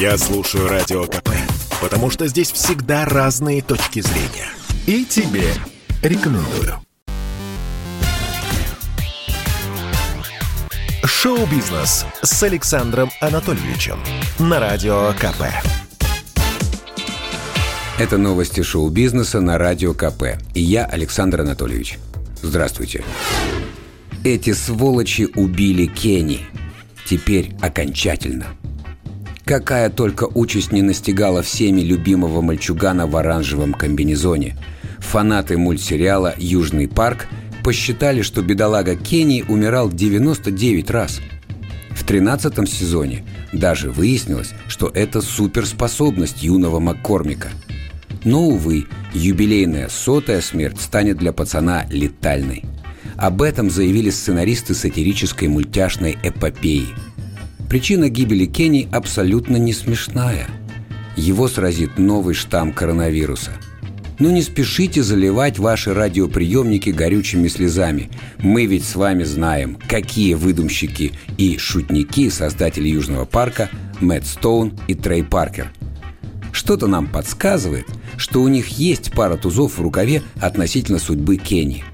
Я слушаю Радио КП, потому что здесь всегда разные точки зрения. И тебе рекомендую. Шоу-бизнес с Александром Анатольевичем на Радио КП. Это новости шоу-бизнеса на Радио КП. И я, Александр Анатольевич. Здравствуйте. Эти сволочи убили Кенни. Теперь окончательно. Какая только участь не настигала всеми любимого мальчугана в оранжевом комбинезоне. Фанаты мультсериала «Южный парк» посчитали, что бедолага Кенни умирал 99 раз. В 13 сезоне даже выяснилось, что это суперспособность юного Маккормика. Но, увы, юбилейная сотая смерть станет для пацана летальной. Об этом заявили сценаристы сатирической мультяшной эпопеи – Причина гибели Кенни абсолютно не смешная. Его сразит новый штамм коронавируса. Но не спешите заливать ваши радиоприемники горючими слезами. Мы ведь с вами знаем, какие выдумщики и шутники создатели Южного парка Мэтт Стоун и Трей Паркер. Что-то нам подсказывает, что у них есть пара тузов в рукаве относительно судьбы Кенни.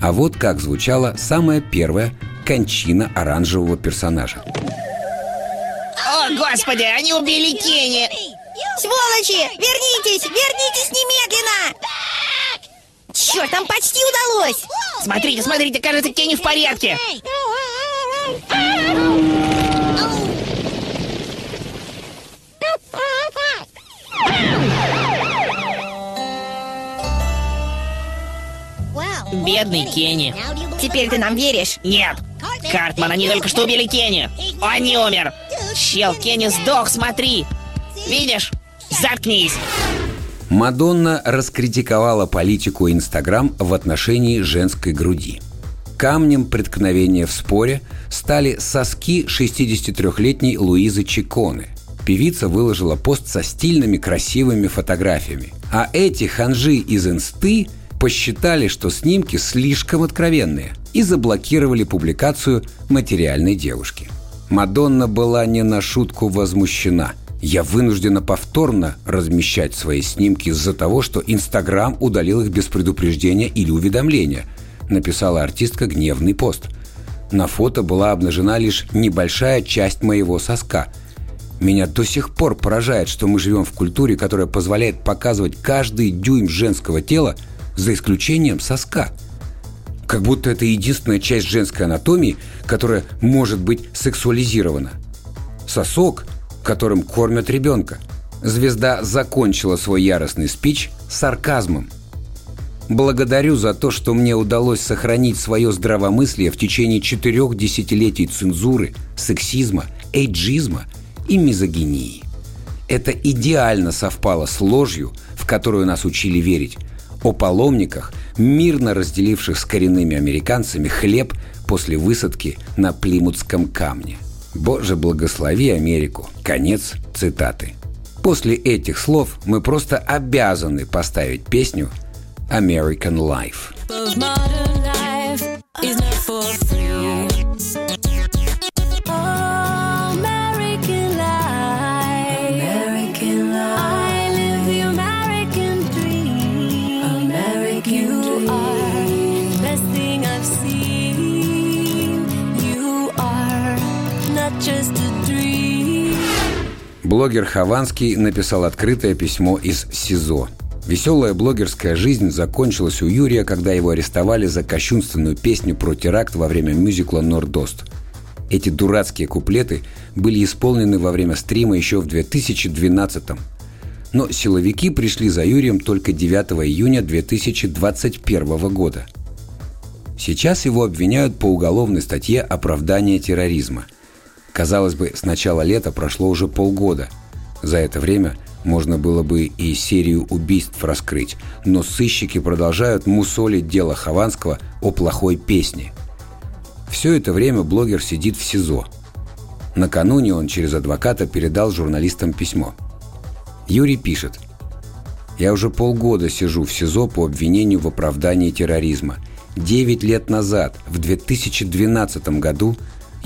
А вот как звучала самая первая кончина оранжевого персонажа – о, господи, они убили Кенни! Сволочи! Вернитесь! Вернитесь немедленно! Черт, нам почти удалось! Смотрите, смотрите, кажется, Кенни в порядке! Бедный Кенни. Теперь ты нам веришь? Нет. Картман, они только что убили Кенни. Он не умер. Чел, Кенни сдох, смотри. Видишь? Заткнись. Мадонна раскритиковала политику Инстаграм в отношении женской груди. Камнем преткновения в споре стали соски 63-летней Луизы Чиконы. Певица выложила пост со стильными красивыми фотографиями. А эти ханжи из инсты посчитали, что снимки слишком откровенные и заблокировали публикацию материальной девушки. Мадонна была не на шутку возмущена. Я вынуждена повторно размещать свои снимки из-за того, что Инстаграм удалил их без предупреждения или уведомления, написала артистка гневный пост. На фото была обнажена лишь небольшая часть моего соска. Меня до сих пор поражает, что мы живем в культуре, которая позволяет показывать каждый дюйм женского тела, за исключением соска – как будто это единственная часть женской анатомии, которая может быть сексуализирована. Сосок, которым кормят ребенка. Звезда закончила свой яростный спич сарказмом. Благодарю за то, что мне удалось сохранить свое здравомыслие в течение четырех десятилетий цензуры, сексизма, эйджизма и мизогинии. Это идеально совпало с ложью, в которую нас учили верить, о паломниках, мирно разделивших с коренными американцами хлеб после высадки на Плимутском камне. «Боже, благослови Америку!» Конец цитаты. После этих слов мы просто обязаны поставить песню «American Life». Блогер Хованский написал открытое письмо из СИЗО. Веселая блогерская жизнь закончилась у Юрия, когда его арестовали за кощунственную песню про теракт во время мюзикла «Нордост». Эти дурацкие куплеты были исполнены во время стрима еще в 2012 -м. Но силовики пришли за Юрием только 9 июня 2021 года. Сейчас его обвиняют по уголовной статье «Оправдание терроризма», Казалось бы, с начала лета прошло уже полгода. За это время можно было бы и серию убийств раскрыть, но сыщики продолжают мусолить дело Хованского о плохой песне. Все это время блогер сидит в СИЗО. Накануне он через адвоката передал журналистам письмо. Юрий пишет. «Я уже полгода сижу в СИЗО по обвинению в оправдании терроризма. Девять лет назад, в 2012 году,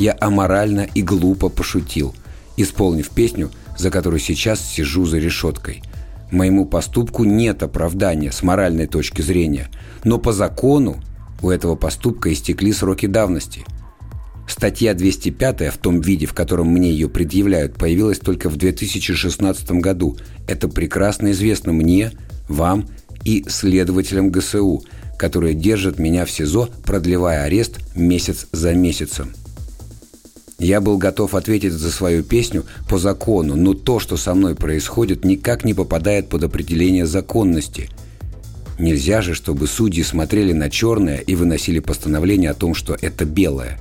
я аморально и глупо пошутил, исполнив песню за который сейчас сижу за решеткой. Моему поступку нет оправдания с моральной точки зрения, но по закону у этого поступка истекли сроки давности. Статья 205 в том виде, в котором мне ее предъявляют, появилась только в 2016 году. Это прекрасно известно мне, вам и следователям ГСУ, которые держат меня в СИЗО, продлевая арест месяц за месяцем. Я был готов ответить за свою песню по закону, но то, что со мной происходит, никак не попадает под определение законности. Нельзя же, чтобы судьи смотрели на черное и выносили постановление о том, что это белое.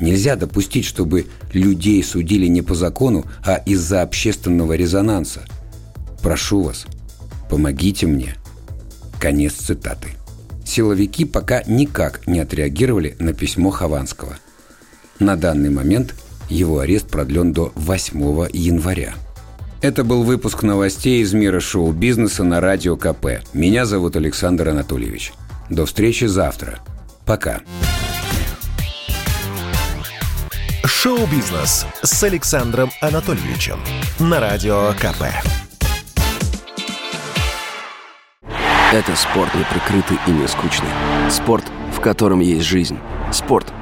Нельзя допустить, чтобы людей судили не по закону, а из-за общественного резонанса. Прошу вас, помогите мне. Конец цитаты. Силовики пока никак не отреагировали на письмо Хованского – на данный момент его арест продлен до 8 января. Это был выпуск новостей из мира шоу-бизнеса на Радио КП. Меня зовут Александр Анатольевич. До встречи завтра. Пока. Шоу-бизнес с Александром Анатольевичем на Радио КП. Это спорт неприкрытый и не скучный. Спорт, в котором есть жизнь. Спорт –